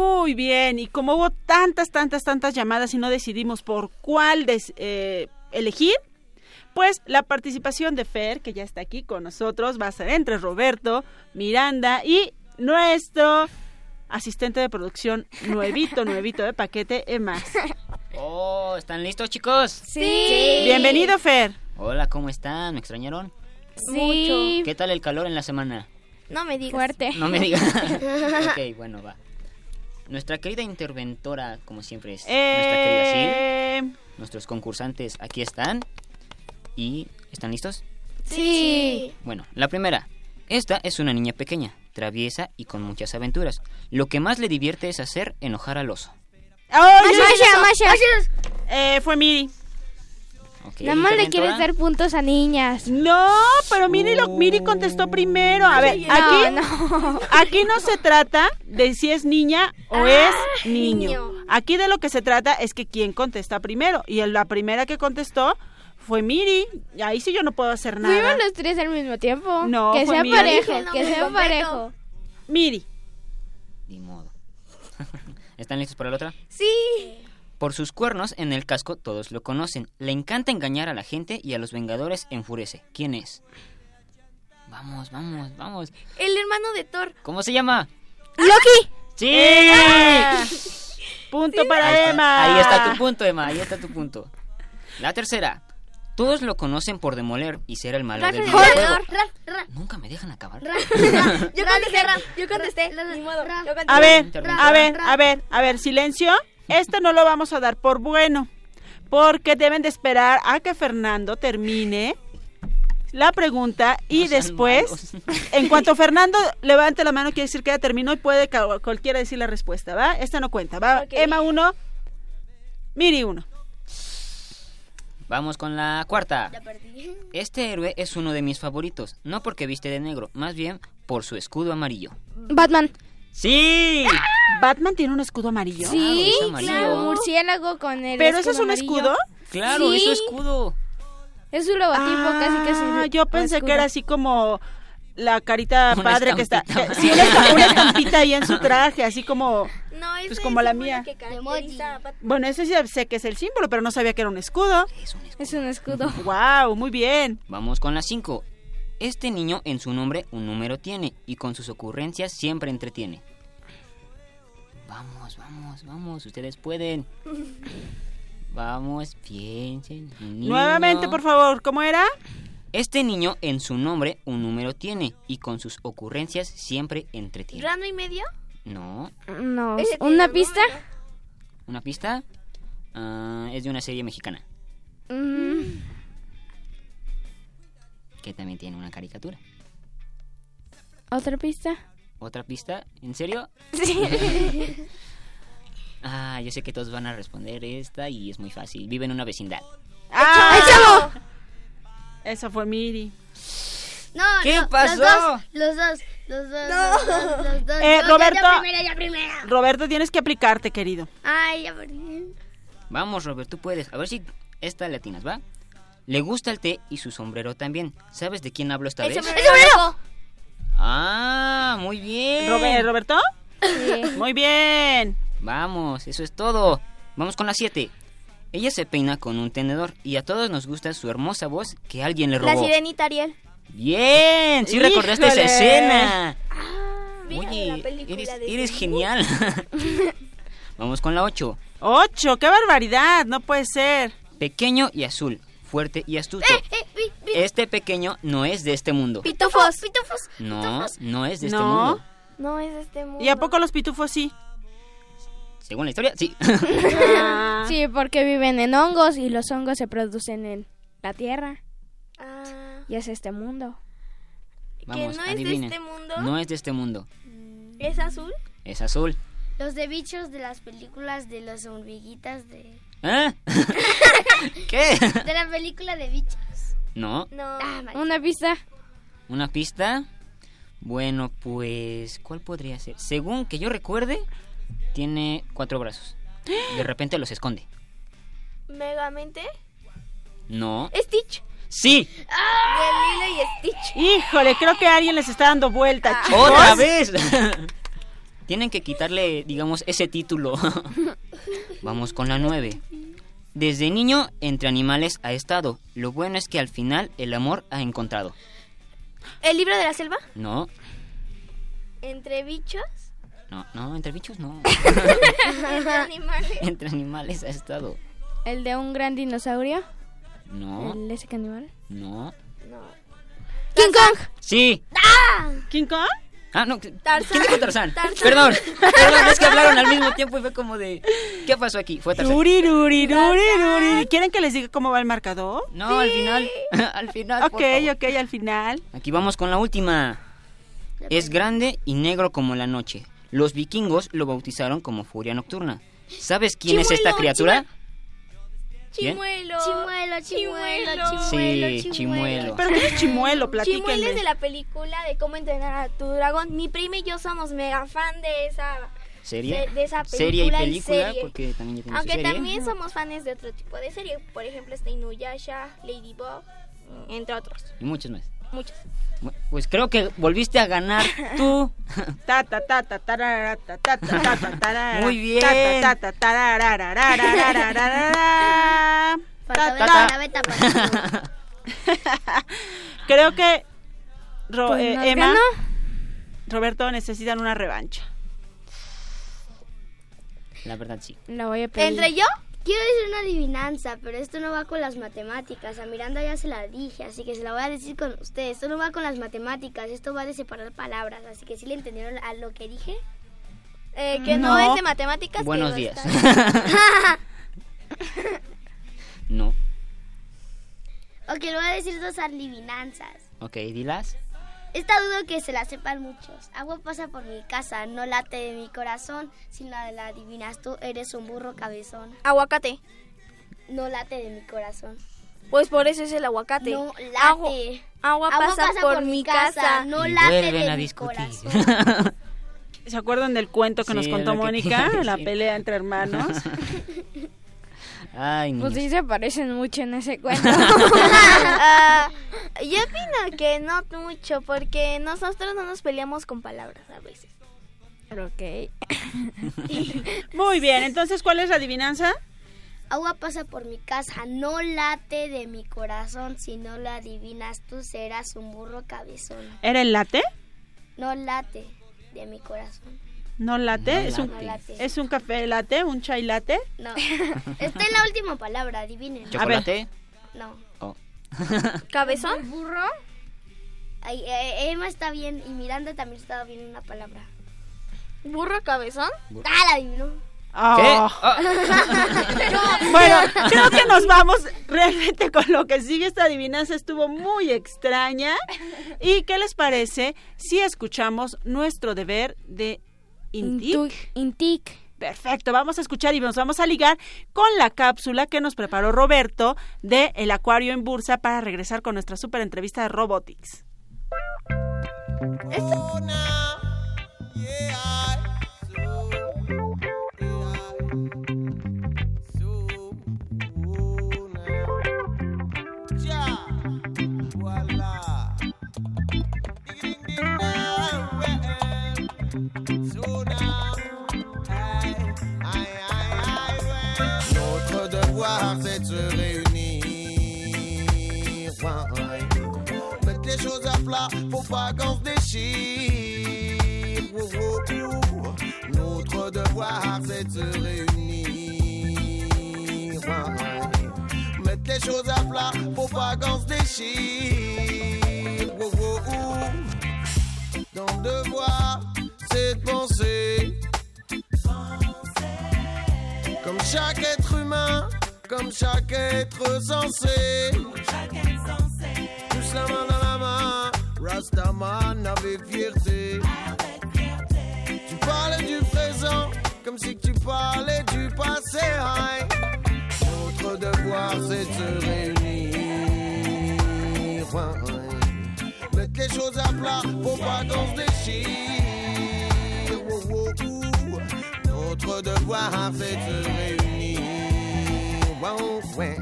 Muy bien, y como hubo tantas, tantas, tantas llamadas y no decidimos por cuál des- eh, elegir, pues la participación de Fer, que ya está aquí con nosotros, va a ser entre Roberto, Miranda y nuestro asistente de producción nuevito, nuevito de paquete, Emma. Oh, ¿están listos, chicos? Sí. Bienvenido, Fer. Hola, ¿cómo están? ¿Me extrañaron? Sí. ¿Qué tal el calor en la semana? No me digas. Fuerte. No me digan. ok, bueno, va. Nuestra querida interventora, como siempre, es nuestra querida Eh, Sil. Nuestros concursantes aquí están. ¿Y están listos? Sí. Bueno, la primera. Esta es una niña pequeña, traviesa y con muchas aventuras. Lo que más le divierte es hacer enojar al oso. ¡Ay, Masha, eso! Masha. Eh, fue Miri. Nada más le quieres dar puntos a niñas. No, pero Miri, lo, Miri contestó primero. A ver, No, aquí no. aquí no se trata de si es niña o Ah, es niño. niño. Aquí de lo que se trata es que quién contesta primero. Y la primera que contestó fue Miri. Y ahí sí yo no puedo hacer nada. Fuimos los tres al mismo tiempo. No, que fue sea Miri. parejo, no, que sea parejo. Miri. Ni modo. ¿Están listos para la otra? Sí. Por sus cuernos en el casco todos lo conocen. Le encanta engañar a la gente y a los Vengadores enfurece. ¿Quién es? Vamos, vamos, vamos. El hermano de Thor. ¿Cómo se llama? Loki. ¡Sí! Punto para Emma. Ahí está tu punto, Emma. Ahí está tu punto. La tercera. Todos lo conocen por demoler y ser el malo del videojuego. Nunca me dejan acabar. Yo contesté, yo contesté. Yo. A ver, a ver, a ver, a ver, silencio. Este no lo vamos a dar por bueno, porque deben de esperar a que Fernando termine la pregunta y después, en cuanto Fernando levante la mano, quiere decir que ya terminó y puede cualquiera decir la respuesta, ¿va? Esta no cuenta, ¿va? Emma 1, Miri 1. Vamos con la cuarta. Perdí. Este héroe es uno de mis favoritos, no porque viste de negro, más bien por su escudo amarillo. Batman. ¡Sí! ¿Batman tiene un escudo amarillo? Sí, es amarillo. claro. Murciélago con el. ¿Pero eso es un amarillo. escudo? Claro, es su Sí. escudo. Es su logotipo, casi que Ah, su yo pensé escudo. que era así como la carita Una padre que está. sí, una, estamp- una estampita ahí en su traje, así como. No, es Pues el como la mía. que Bueno, ese sí sé que es el símbolo, pero no sabía que era un escudo. Es un escudo. ¡Wow! Muy bien. Vamos con la 5. Este niño en su nombre un número tiene y con sus ocurrencias siempre entretiene. Vamos, vamos, vamos, ustedes pueden. Vamos, piensen. niño. Nuevamente, por favor, ¿cómo era? Este niño en su nombre un número tiene y con sus ocurrencias siempre entretiene. ¿Rano y medio? No, No, ¿una un pista? una pista. Ah, es de una serie mexicana Mm, que también tiene una caricatura. ¿Otra pista? ¿Otra pista? ¿En serio? Sí. Ah, yo sé que todos van a responder esta y es muy fácil. Vive en una vecindad. ¡Ah! ¡El chavo! Eso fue Miri. No, ¿Qué no, pasó? Los dos, los dos, los dos, los dos, los dos. Eh, Yo- Roberto. Yo, primera, yo primera. Roberto, tienes que aplicarte, querido. Ay, ya perdí. Vamos, Robert, tú puedes. A ver si esta latinas, ¿va? Le gusta el té y su sombrero también. ¿Sabes de quién hablo esta El vez? sombrero blanco. Ah, muy bien. Robe- ¿Roberto? Muy bien. Vamos, eso es todo. Vamos con la 7. Ella se peina con un tenedor y a todos nos gusta su hermosa voz que alguien le La robó. sirenita Ariel. Bien, sí recordaste esa escena. Mira Oye, la eres, de eres Disney. genial. Vamos con la 8. Ocho, qué barbaridad, no puede ser. Pequeño y azul, fuerte y astuto. Eh, vi- Este pequeño no es de este mundo. Pitufos. Pitufos. No, no es de este No. mundo. No es de este mundo. ¿Y a poco los pitufos sí? Según la historia, sí. Ah. Sí, porque viven en hongos y los hongos se producen en la tierra. Ah, Y es este mundo. Vamos, no es de este mundo? No es de este mundo. ¿Es azul? Es azul. Los de bichos de las películas de los hormiguitas de... ¿Eh? ¿Qué? De la película de bichos. No. No. Ah. Una pista. ¿Una pista? Bueno, pues... ¿Cuál podría ser? Según que yo recuerde, tiene cuatro brazos. De repente los esconde. Megamente. No. Stitch. ¡Sí! De Lilo y Stitch. Híjole, creo que alguien les está dando vuelta, chicos. ¡Otra vez! Tienen que quitarle, digamos, ese título. Vamos con la nueve. Desde niño, entre animales ha estado. Lo bueno es que al final el amor ha encontrado. ¿El libro de la selva? No, ¿Entre bichos? no, no, entre bichos no. ¿Entre animales? entre animales ha estado. El de un gran dinosaurio. No, El ese animal. no. King Kong. Sí. ¿King Kong? Ah, no. Tarzán. ¿Quién dijo Tarzán? Tarzán. Perdón, perdón, es que hablaron al mismo tiempo y fue como de... ¿Qué pasó aquí? Fue Tarzán. Ruri, ruri, ruri, ruri. ¿Quieren que les diga cómo va el marcador? No, al final, al final. por Ok, favor. ok, al final. Aquí vamos con la última. Es grande y negro como la noche. Los vikingos lo bautizaron como Furia Nocturna. ¿Sabes quién es esta criatura? Chimuelo. Chimuelo, chimuelo, Sí, chimuelo, chimuelo. ¿Pero qué es chimuelo? Chimuelo es de Platíquenme. la película de cómo entrenar a tu dragón. Mi prima y yo somos mega fan de esa ¿Serie? de, de esa película Serie y y película, serie. porque también ya Aunque serie. también somos fans de otro tipo de serie. Por ejemplo, está Inuyasha, Ladybug, entre otros. Y muchos más. Muchos. Bu- Pues creo que volviste a ganar tú. Muy bien. Creo que Ro- Pues eh, Emma, ganó. Roberto necesitan una revancha. La verdad sí. La voy a pedir. ¿Entre yo? Quiero decir una adivinanza, pero esto no va con las matemáticas. A Miranda ya se la dije, así que se la voy a decir con ustedes. Esto no va con las matemáticas, esto va de separar palabras. Así que si le entendieron a lo que dije. Eh, que no. No. es de matemáticas. Buenos días. no. Ok, le voy a decir dos adivinanzas. Ok, dilas. Esta dudo que se la sepan muchos. Agua pasa por mi casa, no late de mi corazón. Si la, la adivinas tú, eres un burro cabezón. Aguacate. No late de mi corazón. Pues por eso es el aguacate. No, late. Agua, agua pasa, por, mi casa. no Y late vuelven de a mi discutir. corazón. ¿Se acuerdan del cuento que Sí, nos contó que Mónica? La pelea entre hermanos. Ay, Pues sí se parecen mucho en ese cuento. Ah, yo opino que no mucho, porque nosotros no nos peleamos con palabras a veces. ok. Muy bien, entonces, ¿cuál es la adivinanza? Agua pasa por mi casa, no late de mi corazón. Si no lo adivinas, tú serás un burro cabezón. ¿Era el latte? No late de mi corazón. ¿No late? No ¿Es, un, late. No late. ¿Es un café latte? ¿Un chai latte? No. Está en la última palabra, adivinen. ¿Chocolate? No. Oh. ¿Cabezón? burro? Ay, eh, Emma está bien y Miranda también estaba bien en una palabra. ¿Burro cabezón? Ah, la adivinó. Ah. bueno, creo que nos vamos realmente con lo que sigue. Esta adivinanza estuvo muy extraña. ¿Y qué les parece si escuchamos nuestro deber de Intic? Intic. Perfecto, vamos a escuchar y nos vamos a ligar con la cápsula que nos preparó Roberto de El Acuario en Bursa para regresar con nuestra super entrevista de Robotics. C'est de se réunir. Ouais. Mettre les choses à plat, faut pas qu'on se déchire. Notre devoir, c'est de se réunir. Mettre les choses à plat, faut pas qu'on se déchire. Wow. Ton devoir, c'est de penser. Comme chaque être humain, comme chaque être censé. Tous la main dans la main, Rastaman avec fierté. Tu parlais du présent, comme si tu parlais du passé. hein. Notre devoir, c'est de se réunir. Mettre les choses à plat, faut pas qu'on se déchire. Notre devoir, c'est de se réunir. Wow, ouais.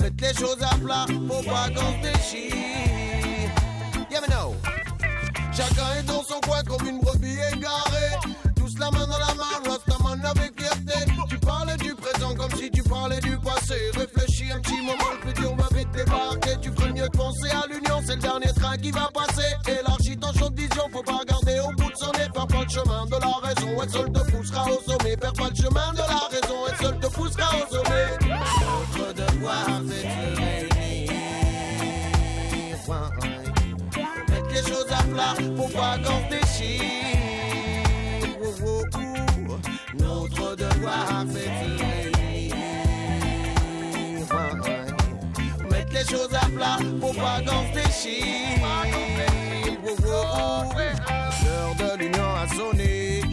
Mettre les choses à plat, faut pas qu'on se. Yeah. Chacun est dans son coin comme une brebis égarée. Tous la main dans la main, Rastaman avec fierté. Tu parlais du présent comme si tu parlais du passé. Réfléchis un petit moment, le futur va vite débarquer. Tu ferais mieux de penser à l'union, c'est le dernier train qui va passer. Élargis ton champ de vision, faut pas regarder au bout de son nez. Perds pas le chemin de la raison, elle seule te poussera au sommet. Perds pas le chemin de la raison, notre devoir à faire réunir. Mets quelque chose à plat pour pas grand-péchir. Notre devoir à faire réunir. Mets quelque chose à plat pour pas grand-péchir. Il. L'heure de l'union a sonné.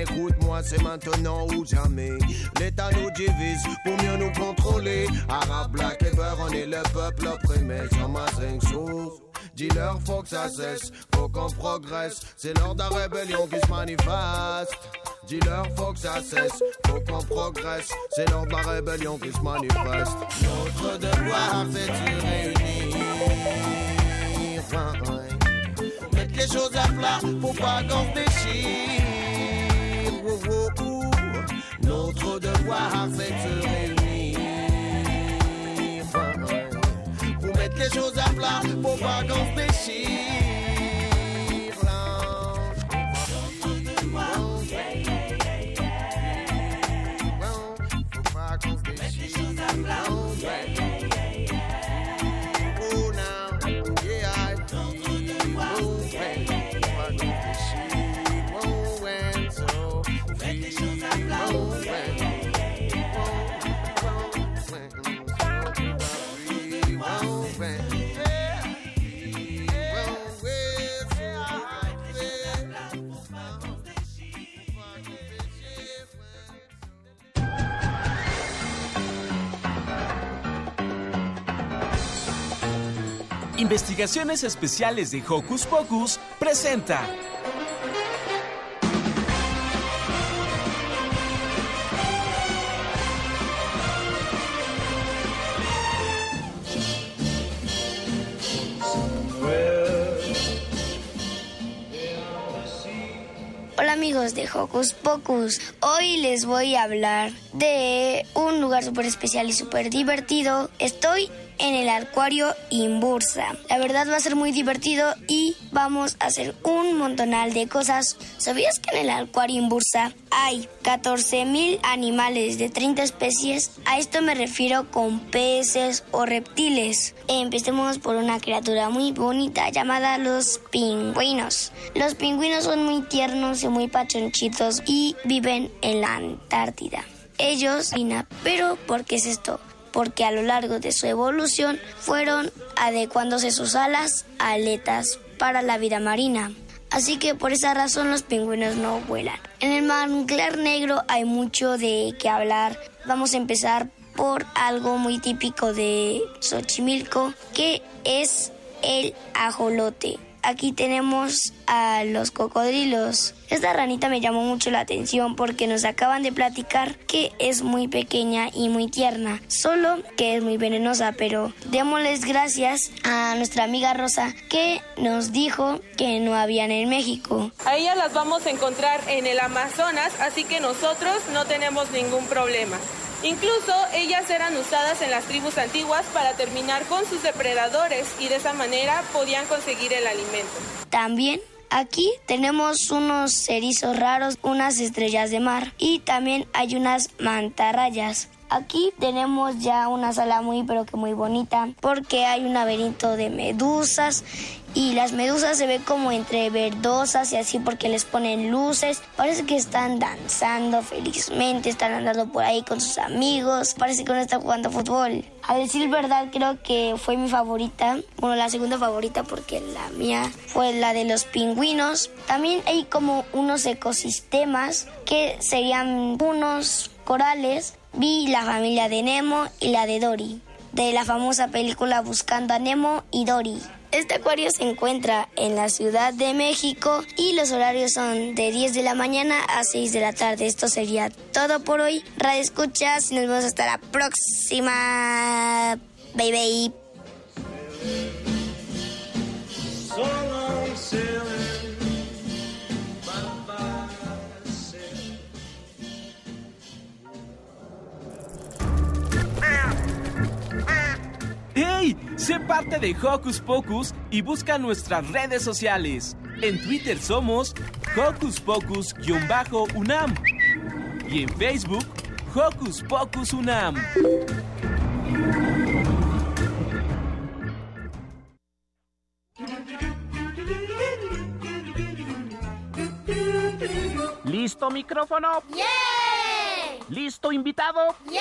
Écoute-moi, c'est maintenant ou jamais. L'État nous divise pour mieux nous contrôler. Arabe, black et beurre, on est le peuple opprimé. Sur ma zinc souffre. Dis-leur, faut que ça cesse, faut qu'on progresse. C'est l'heure de la rébellion qui se manifeste. Dis-leur, faut que ça cesse, faut qu'on progresse. C'est l'heure de la rébellion qui se manifeste. Notre devoir, c'est de réunir. Mettre les choses à plat, faut pas qu'on déchire. Wow. Notre devoir, c'est de se réunir. Pour mettre les choses à plat, faut pas qu'on se pas. Investigaciones Especiales de Hocus Pocus presenta. Hola amigos de Hocus Pocus, hoy les voy a hablar de un lugar súper especial y súper divertido. Estoy en el Acuario Imbursa. La verdad va a ser muy divertido y vamos a hacer un montonal de cosas. ¿Sabías que en el Acuario Imbursa hay 14.000 animales de 30 especies? A esto me refiero con peces o reptiles. Empecemos por una criatura muy bonita llamada los pingüinos. Los pingüinos son muy tiernos y muy pachonchitos y viven en la Antártida. Ellos, pero ¿por qué es esto? Porque a lo largo de su evolución fueron adecuándose sus alas a aletas para la vida marina. Así que por esa razón los pingüinos no vuelan. En el manglar negro hay mucho de qué hablar. Vamos a empezar por algo muy típico de Xochimilco, que es el ajolote aquí tenemos a los cocodrilos. Esta ranita me llamó mucho la atención porque nos acaban de platicar que es muy pequeña y muy tierna, solo que es muy venenosa, pero démosles gracias a nuestra amiga Rosa que nos dijo que no habían en México. A ellas las vamos a encontrar en el Amazonas, así que nosotros no tenemos ningún problema. Incluso ellas eran usadas en las tribus antiguas para terminar con sus depredadores y de esa manera podían conseguir el alimento. También Aquí tenemos unos erizos raros, unas estrellas de mar y también hay unas mantarrayas. Aquí tenemos ya una sala muy pero que muy bonita porque hay un laberinto de medusas y las medusas se ven como entre verdosas y así porque les ponen luces. Parece que están danzando felizmente, están andando por ahí con sus amigos, parece que no están jugando fútbol. A decir verdad creo que fue mi favorita, bueno la segunda favorita porque la mía fue la de los pingüinos. También hay como unos ecosistemas que serían unos corales. Vi la familia de Nemo y la de Dory, de la famosa película Buscando a Nemo y Dory. Este acuario se encuentra en la Ciudad de México y los horarios son de 10 de la mañana a 6 de la tarde. Esto sería todo por hoy. Radio Escuchas y nos vemos hasta la próxima. Bye bye. ¡Hey! Sé parte de Hocus Pocus y busca nuestras redes sociales. En Twitter somos Hocus Pocus-UNAM y en Facebook Hocus Pocus UNAM. ¿Listo micrófono? ¡Yeah! ¿Listo invitado? ¡Yeah!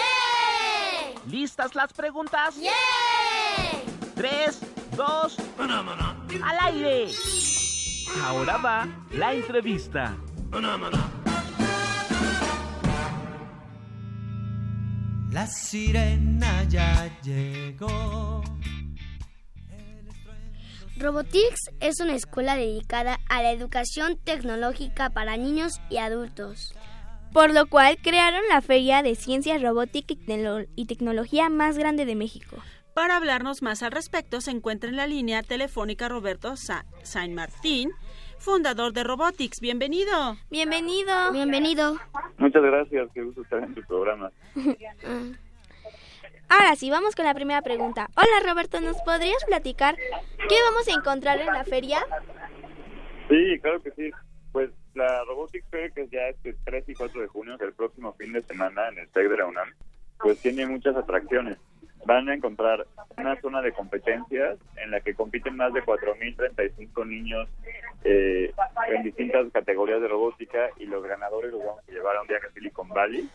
¿Listas las preguntas? ¡Yeah! Tres, dos, al aire. Ahora va la entrevista. La sirena ya llegó. Robotics es una escuela dedicada a la educación tecnológica para niños y adultos. Por lo cual crearon la Feria de Ciencias Robótica y Tecnología más grande de México. Para hablarnos más al respecto se encuentra en la línea telefónica Roberto Sa- Saint Martín, fundador de Robotics. Bienvenido. Bienvenido. Bienvenido. Muchas gracias, qué gusto estar en tu programa. Ahora sí, vamos con la primera pregunta. Hola Roberto, ¿nos podrías platicar qué vamos a encontrar en la feria? Sí, claro que sí. Pues la Robotics Fair, que ya es el 3 y 4 de junio, el próximo fin de semana en el TEC de la UNAM, pues tiene muchas atracciones. Van a encontrar una zona de competencias en la que compiten más de 4.035 niños eh, en distintas categorías de robótica y los ganadores los vamos a llevar a un viaje a Silicon Valley.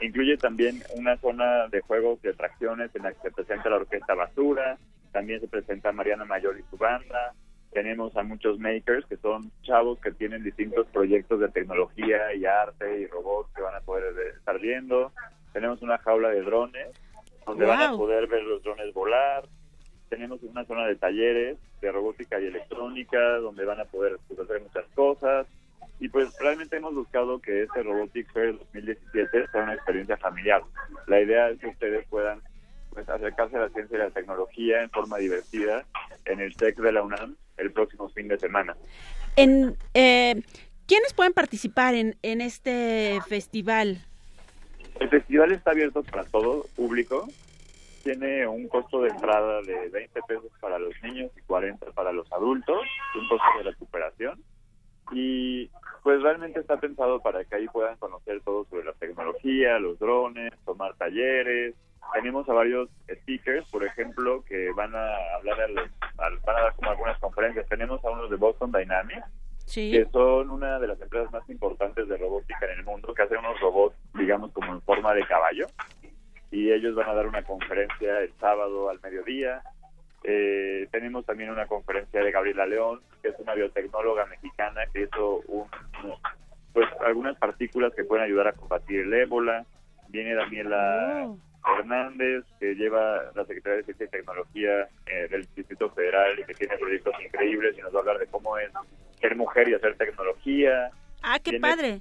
Incluye también una zona de juegos y atracciones en la que se presenta la orquesta Basura, también se presenta Mariana Mayor y su banda, tenemos a muchos makers que son chavos que tienen distintos proyectos de tecnología y arte y robots que van a poder eh, estar viendo. Tenemos una jaula de drones donde van a poder ver los drones volar. tenemos una zona de talleres de robótica y electrónica donde van a poder pues, hacer muchas cosas. Y pues realmente hemos buscado que este Robotics Fair 2017 sea una experiencia familiar. La idea es que ustedes puedan pues acercarse a la ciencia y la tecnología en forma divertida en el TEC de la UNAM el próximo fin de semana. En, eh, ¿Quiénes pueden participar en, en este festival? El festival está abierto para todo público. Tiene un costo de entrada de 20 pesos para los niños y 40 para los adultos, un costo de recuperación. Y pues realmente está pensado para que ahí puedan conocer todo sobre la tecnología, los drones, tomar talleres. Tenemos a varios speakers, por ejemplo, que van a hablar, a los- al- van a dar como algunas conferencias. Tenemos a unos de Boston Dynamics, que son una de las empresas más importantes de robótica en el mundo, que hacen unos robots, digamos, como en forma de caballo. Y ellos van a dar una conferencia el sábado al mediodía. Eh, tenemos también una conferencia de Gabriela León, que es una biotecnóloga mexicana que hizo un, pues algunas partículas que pueden ayudar a combatir el ébola. Viene Daniela Hernández, que lleva la Secretaría de Ciencia y Tecnología eh, del Distrito Federal y que tiene proyectos increíbles y nos va a hablar de cómo es ser mujer y hacer tecnología. Ah, qué Viene padre.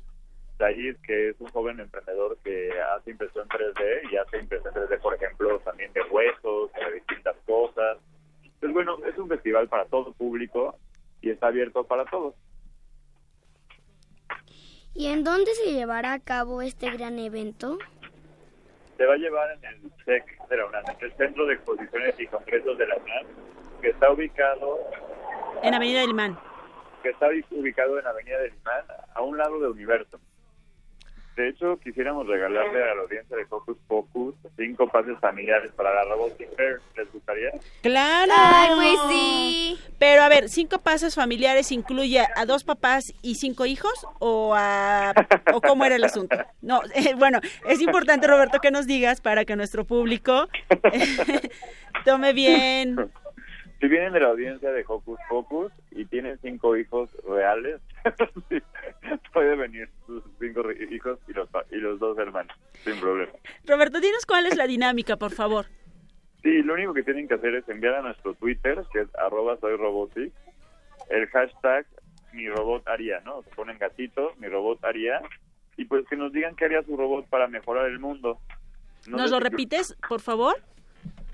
Said, que es un joven emprendedor que hace impresión 3D y hace impresión 3D, por ejemplo, también de huesos, de distintas cosas. Pues bueno, es un festival para todo público y está abierto para todos. ¿Y en dónde se llevará a cabo este gran evento? Se va a llevar en el CEC de la UNAM, el Centro de Exposiciones y Congresos de la UNAM, que está ubicado En Avenida del Imán. que está ubicado en Avenida del Imán, a un lado de Universo. De hecho, quisiéramos regalarle a la audiencia de Focus Focus cinco pases familiares para la Robotic Fair. ¿Les gustaría? ¡Claro! Ay, pues sí. Pero a ver, ¿cinco pasos familiares incluye a dos papás y cinco hijos? ¿O, a, o cómo era el asunto? No, eh, bueno, es importante, Roberto, que nos digas para que nuestro público tome bien. Si vienen de la audiencia de Hocus Pocus y tienen cinco hijos reales, puede venir sus cinco hijos y los, y los dos hermanos, sin problema. Roberto, dinos cuál es la dinámica, por favor. Sí, lo único que tienen que hacer es enviar a nuestro Twitter, que es arroba soy robotic, el hashtag mi robot haría, ¿no? Se ponen gatito, mi robot haría, y pues que nos digan qué haría su robot para mejorar el mundo. No ¿Nos lo si- repites, por favor?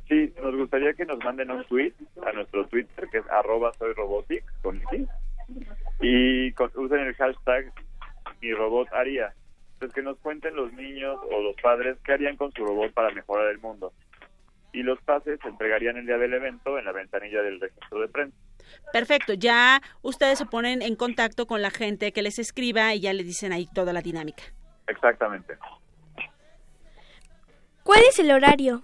Sí, nos gustaría que nos manden un tweet a nuestro Twitter, que es arroba soy robotic, con X, y con- usen el hashtag mi robot haría. Pues que nos cuenten los niños o los padres qué harían con su robot para mejorar el mundo. Y los pases se entregarían el día del evento en la ventanilla del registro de prensa. Perfecto, ya ustedes se ponen en contacto con la gente que les escriba y ya les dicen ahí toda la dinámica. Exactamente. ¿Cuál es el horario?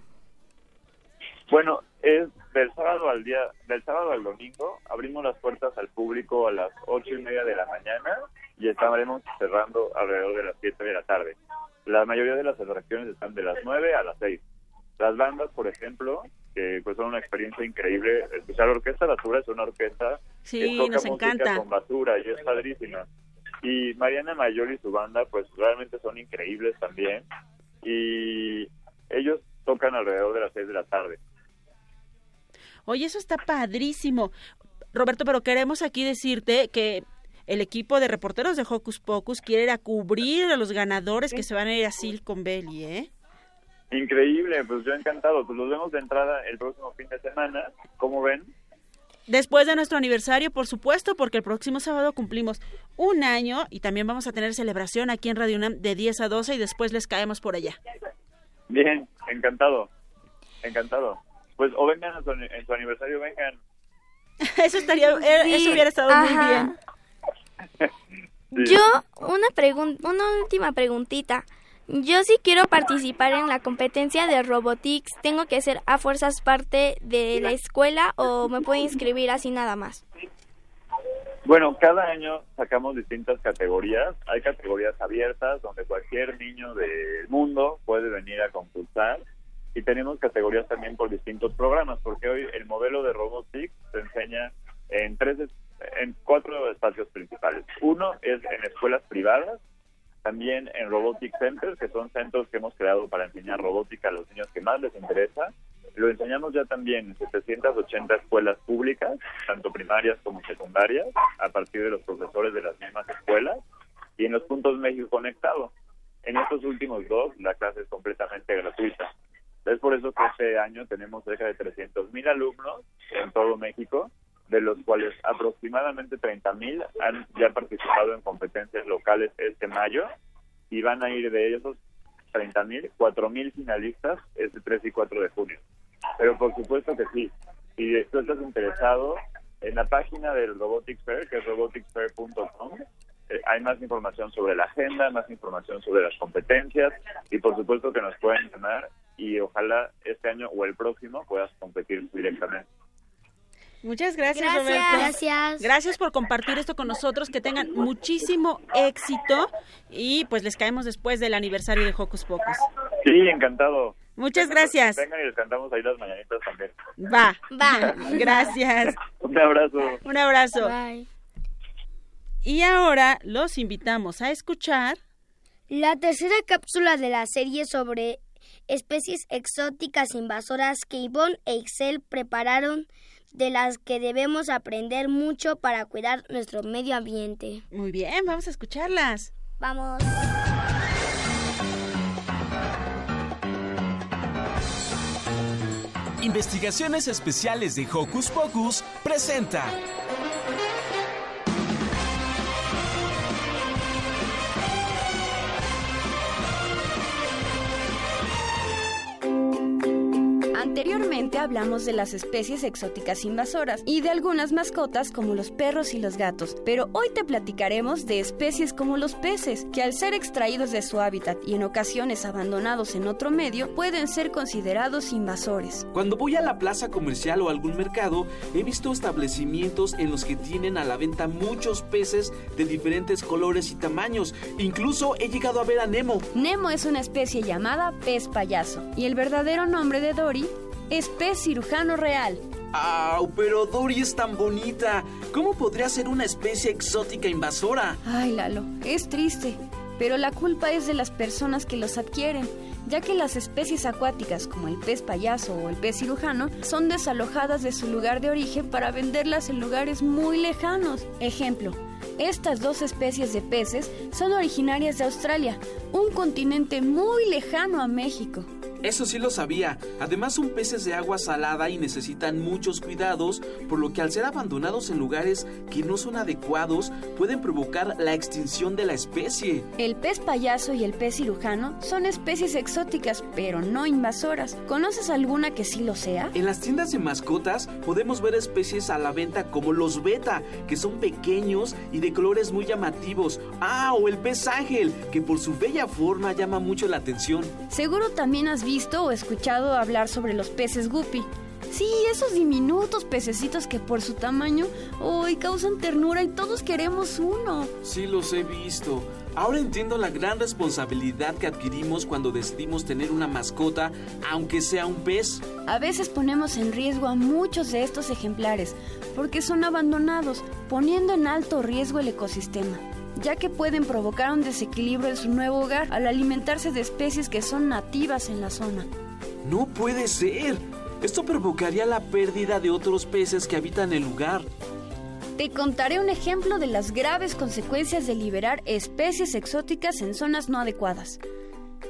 Bueno, es del sábado al día, del sábado al domingo, abrimos las puertas al público a las ocho y media de la mañana y estaremos cerrando alrededor de las siete de la tarde. La mayoría de las atracciones están de las nueve a las seis. Las bandas, por ejemplo, que pues son una experiencia increíble. Escuchar la orquesta Basura es una orquesta Sí, que toca nos música encanta. con basura y es padrísima. Y Mariana Mayor y su banda, pues realmente son increíbles también. Y ellos tocan alrededor de las seis de la tarde. Oye, eso está padrísimo. Roberto, pero queremos aquí decirte que el equipo de reporteros de Hocus Pocus quiere ir a cubrir a los ganadores que se van a ir a Silicon Valley, ¿eh? Increíble, pues yo encantado. Pues los vemos de entrada el próximo fin de semana. ¿Cómo ven? Después de nuestro aniversario, por supuesto, porque el próximo sábado cumplimos un año y también vamos a tener celebración aquí en Radio UNAM de 10 a 12 y después les caemos por allá. Bien, encantado. Encantado. Pues o vengan a su, en su aniversario, vengan. Eso estaría, eh, Sí, eso hubiera estado muy bien. Yo, una pregunta, una última preguntita. Yo sí quiero participar en la competencia de Robotics. ¿Tengo que ser a fuerzas parte de la escuela o me puedo inscribir así nada más? Bueno, cada año sacamos distintas categorías. Hay categorías abiertas donde cualquier niño del mundo puede venir a concursar. Y tenemos categorías también por distintos programas, porque hoy el modelo de Robotics se enseña en tres, es- en cuatro espacios principales. Uno es en escuelas privadas, también en Robotic Centers, que son centros que hemos creado para enseñar robótica a los niños que más les interesa. Lo enseñamos ya también en 780 escuelas públicas, tanto primarias como secundarias, a partir de los profesores de las mismas escuelas y en los puntos México Conectado. En estos últimos dos, la clase es completamente gratuita. Es por eso que este año tenemos cerca de 300 mil alumnos en todo México, de los cuales aproximadamente 30 mil han ya participado en competencias locales este mayo y van a ir de esos 30 mil, 4 mil finalistas este 3 y 4 de junio. Pero por supuesto que sí, si tú estás interesado, en la página del Robotics Fair, que es roboticsfair.com, eh, hay más información sobre la agenda, más información sobre las competencias y por supuesto que nos pueden llamar y ojalá este año o el próximo puedas competir directamente. Muchas gracias, Gracias. Roberto. Gracias. Gracias por compartir esto con nosotros, que tengan muchísimo éxito y pues les caemos después del aniversario de Hocus Pocus. Sí, encantado. Muchas gracias. Vengan y les cantamos ahí las mañanitas también. Va. Va. Gracias. Un abrazo. Un abrazo. Bye. Y ahora los invitamos a escuchar La tercera cápsula de la serie sobre especies exóticas invasoras que Yvonne e Excel prepararon de las que debemos aprender mucho para cuidar nuestro medio ambiente. Muy bien, vamos a escucharlas. Vamos. Investigaciones Especiales de Hocus Pocus presenta. Anteriormente hablamos de las especies exóticas invasoras y de algunas mascotas como los perros y los gatos, pero hoy te platicaremos de especies como los peces, que al ser extraídos de su hábitat y en ocasiones abandonados en otro medio, pueden ser considerados invasores. Cuando voy a la plaza comercial o algún mercado, he visto establecimientos en los que tienen a la venta muchos peces de diferentes colores y tamaños. Incluso he llegado a ver a Nemo. Nemo es una especie llamada pez payaso y el verdadero nombre de Dory es pez cirujano real. ¡Au! Pero Dory es tan bonita. ¿Cómo podría ser una especie exótica invasora? Ay, Lalo, es triste, pero la culpa es de las personas que los adquieren, ya que las especies acuáticas como el pez payaso o el pez cirujano son desalojadas de su lugar de origen para venderlas en lugares muy lejanos. Ejemplo, estas dos especies de peces son originarias de Australia, un continente muy lejano a México. Eso sí lo sabía. Además son peces de agua salada y necesitan muchos cuidados, por lo que al ser abandonados en lugares que no son adecuados, pueden provocar la extinción de la especie. El pez payaso y el pez cirujano son especies exóticas, pero no invasoras. ¿Conoces alguna que sí lo sea? En las tiendas de mascotas podemos ver especies a la venta como los beta, que son pequeños y de colores muy llamativos. Ah, o el pez ángel, que por su bella forma llama mucho la atención. Seguro también has visto o escuchado hablar sobre los peces guppy. Sí, esos diminutos pececitos que por su tamaño hoy causan ternura y todos queremos uno. Sí los he visto. Ahora entiendo la gran responsabilidad que adquirimos cuando decidimos tener una mascota, aunque sea un pez. A veces ponemos en riesgo a muchos de estos ejemplares porque son abandonados, poniendo en alto riesgo el ecosistema ya que pueden provocar un desequilibrio en su nuevo hogar al alimentarse de especies que son nativas en la zona. No puede ser. Esto provocaría la pérdida de otros peces que habitan el lugar. Te contaré un ejemplo de las graves consecuencias de liberar especies exóticas en zonas no adecuadas.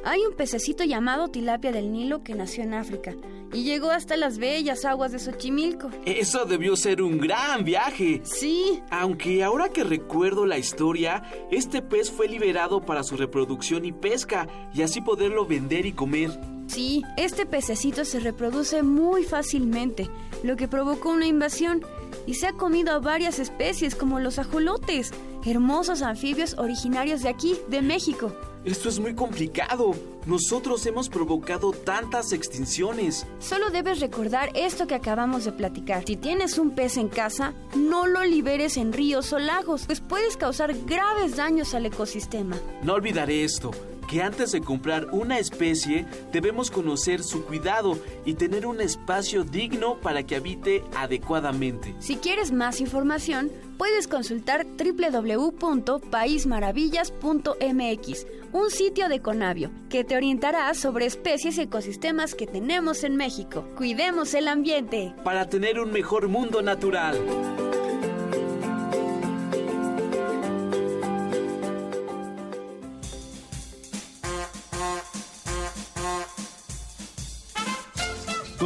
Hay un pececito llamado tilapia del Nilo que nació en África y llegó hasta las bellas aguas de Xochimilco. Eso debió ser un gran viaje. Sí. Aunque ahora que recuerdo la historia, este pez fue liberado para su reproducción y pesca y así poderlo vender y comer. Sí, este pececito se reproduce muy fácilmente, lo que provocó una invasión y se ha comido a varias especies como los ajolotes, hermosos anfibios originarios de aquí, de México. Esto es muy complicado. Nosotros hemos provocado tantas extinciones. Solo debes recordar esto que acabamos de platicar. Si tienes un pez en casa, no lo liberes en ríos o lagos, pues puedes causar graves daños al ecosistema. No olvidaré esto, que antes de comprar una especie debemos conocer su cuidado y tener un espacio digno para que habite adecuadamente. Si quieres más información, puedes consultar www.paismaravillas.mx un sitio de Conavio que te orientará sobre especies y ecosistemas que tenemos en México. Cuidemos el ambiente. Para tener un mejor mundo natural.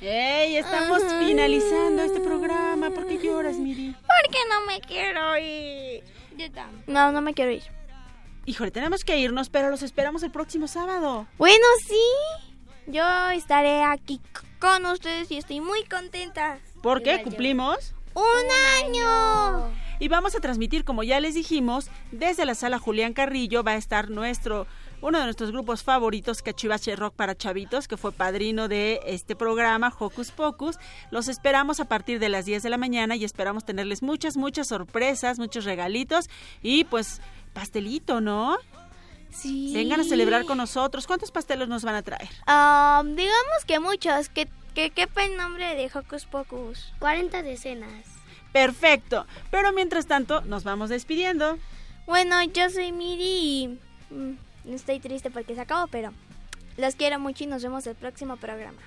¡Ey! Estamos finalizando este programa. ¿Por qué lloras, Miri? Porque no me quiero ir. Yo también. No, no me quiero ir. Híjole, tenemos que irnos, pero los esperamos el próximo sábado. Bueno, sí. Yo estaré aquí con ustedes y estoy muy contenta. ¿Por qué? Yo. ¿Cumplimos? ¡Un año! Y vamos a transmitir, como ya les dijimos, desde la sala Julián Carrillo va a estar nuestro uno de nuestros grupos favoritos, Cachivache Rock para Chavitos, que fue padrino de este programa, Hocus Pocus. Los esperamos a partir de las 10 de la mañana y esperamos tenerles muchas, muchas sorpresas, muchos regalitos y pues pastelito, ¿no? Sí. Vengan a celebrar con nosotros. ¿Cuántos pastelos nos van a traer? Ah, digamos que muchos, que, que quepa el nombre de Hocus Pocus. 40 decenas. Perfecto. Pero mientras tanto, nos vamos despidiendo. Bueno, yo soy Miri y mm, estoy triste porque se acabó, pero los quiero mucho y nos vemos el próximo programa.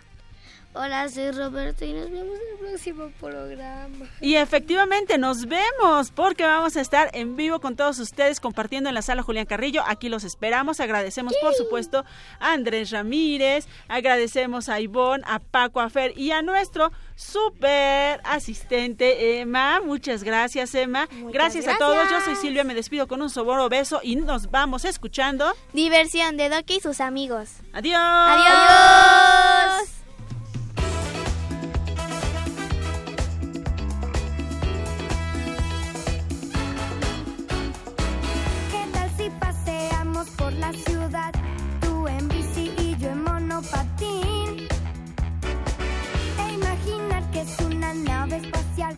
Hola, soy Roberto y nos vemos en el próximo programa. Y efectivamente nos vemos porque vamos a estar en vivo con todos ustedes compartiendo en la sala Julián Carrillo. Aquí los esperamos. Agradecemos por supuesto a Andrés Ramírez, agradecemos a Ivonne, a Paco, a Fer y a nuestro super asistente Emma. Muchas gracias Emma. Gracias, a todos. Yo soy Silvia, me despido con un soboro beso y nos vamos escuchando. Diversión de Doki y sus amigos. Adiós. Adiós. Tú en bici y yo en monopatín. E imaginar que es una nave espacial